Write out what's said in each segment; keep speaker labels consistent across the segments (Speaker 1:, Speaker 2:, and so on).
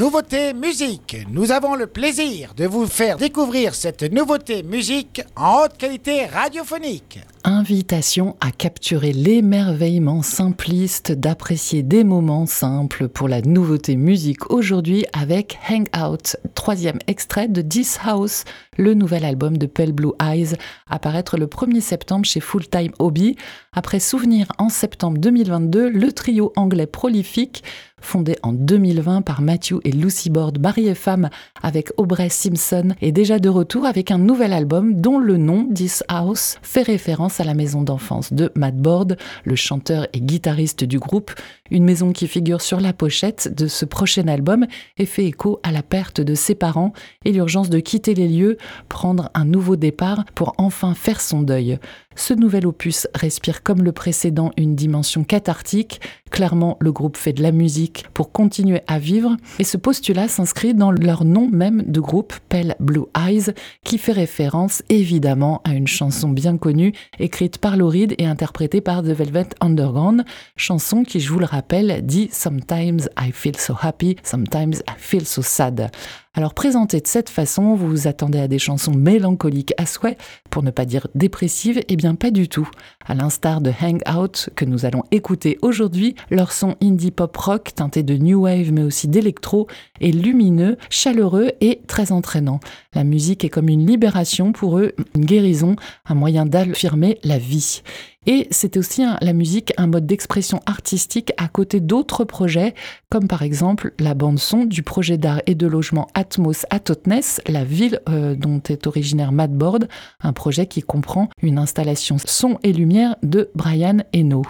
Speaker 1: Nouveauté musique. Nous avons le plaisir de vous faire découvrir cette nouveauté musique en haute qualité radiophonique.
Speaker 2: Invitation à capturer l'émerveillement simpliste d'apprécier des moments simples pour la nouveauté musique aujourd'hui avec Hangout, troisième extrait de This House, le nouvel album de Pale Blue Eyes, apparaître le 1er septembre chez Full Time Hobby. Après Souvenir en septembre 2022, le trio anglais prolifique fondé en 2020 par Matthew et Lucy Board, mari et femme avec Aubrey Simpson, est déjà de retour avec un nouvel album dont le nom, This House, fait référence à la maison d'enfance de Matt Board, le chanteur et guitariste du groupe, une maison qui figure sur la pochette de ce prochain album et fait écho à la perte de ses parents et l'urgence de quitter les lieux, prendre un nouveau départ pour enfin faire son deuil. Ce nouvel opus respire comme le précédent une dimension cathartique. Clairement, le groupe fait de la musique pour continuer à vivre et ce postulat s'inscrit dans leur nom même de groupe, Pale Blue Eyes, qui fait référence évidemment à une chanson bien connue écrite par Lauride et interprétée par The Velvet Underground, chanson qui, je vous le rappelle, dit Sometimes I feel so happy, sometimes I feel so sad. Alors présenté de cette façon, vous vous attendez à des chansons mélancoliques à souhait, pour ne pas dire dépressives, Eh bien pas du tout. À l'instar de Hangout que nous allons écouter aujourd'hui, leur son indie pop rock teinté de new wave mais aussi d'électro est lumineux, chaleureux et très entraînant. La musique est comme une libération pour eux, une guérison, un moyen d'affirmer la vie. Et c'est aussi la musique un mode d'expression artistique à côté d'autres projets, comme par exemple la bande-son du projet d'art et de logement Atmos à Totnes, la ville euh, dont est originaire Madboard, un projet qui comprend une installation son et lumière de Brian Eno.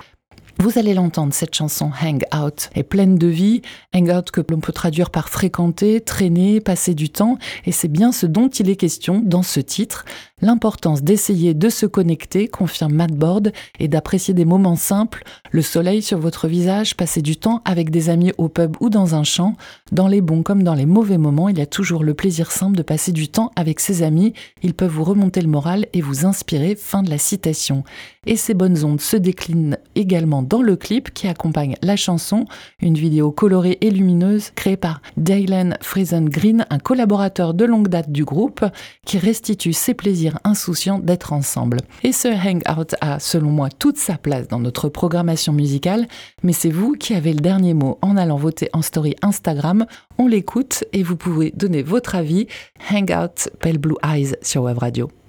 Speaker 2: Vous allez l'entendre, cette chanson Hang Out est pleine de vie, Hang Out que l'on peut traduire par fréquenter, traîner, passer du temps, et c'est bien ce dont il est question dans ce titre, l'importance d'essayer de se connecter, confirme Matt Board, et d'apprécier des moments simples, le soleil sur votre visage, passer du temps avec des amis au pub ou dans un champ, dans les bons comme dans les mauvais moments, il y a toujours le plaisir simple de passer du temps avec ses amis, ils peuvent vous remonter le moral et vous inspirer, fin de la citation. Et ces bonnes ondes se déclinent également dans le clip qui accompagne la chanson, une vidéo colorée et lumineuse créée par Dylan Friesen Green, un collaborateur de longue date du groupe, qui restitue ses plaisirs insouciants d'être ensemble. Et ce hangout a, selon moi, toute sa place dans notre programmation musicale, mais c'est vous qui avez le dernier mot en allant voter en story Instagram. On l'écoute et vous pouvez donner votre avis. Hangout Pale Blue Eyes sur Web Radio.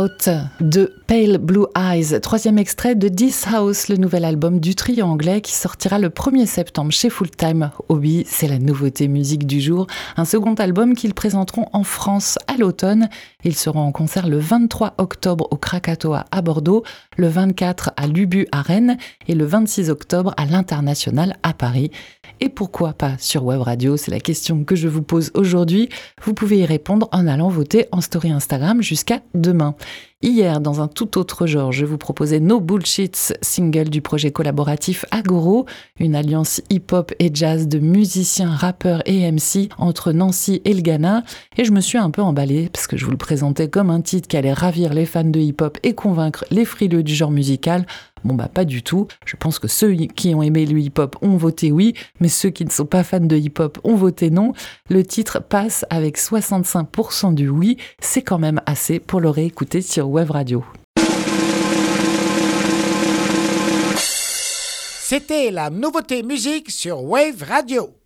Speaker 2: laut De Pale Blue Eyes, troisième extrait de This House, le nouvel album du trio anglais qui sortira le 1er septembre chez Full Time Hobby. C'est la nouveauté musique du jour. Un second album qu'ils présenteront en France à l'automne. Ils seront en concert le 23 octobre au Krakatoa à Bordeaux, le 24 à l'Ubu à Rennes et le 26 octobre à l'International à Paris. Et pourquoi pas sur Web Radio C'est la question que je vous pose aujourd'hui. Vous pouvez y répondre en allant voter en story Instagram jusqu'à demain. Hier, dans un tout autre genre, je vous proposais No Bullshits, single du projet collaboratif Agoro, une alliance hip-hop et jazz de musiciens, rappeurs et MC entre Nancy et le Ghana. Et je me suis un peu emballée parce que je vous le présentais comme un titre qui allait ravir les fans de hip-hop et convaincre les frileux du genre musical. Bon bah pas du tout. Je pense que ceux qui ont aimé le hip-hop ont voté oui, mais ceux qui ne sont pas fans de hip-hop ont voté non. Le titre passe avec 65% du oui. C'est quand même assez pour le réécouter sur Web Radio.
Speaker 1: C'était la nouveauté musique sur Wave Radio.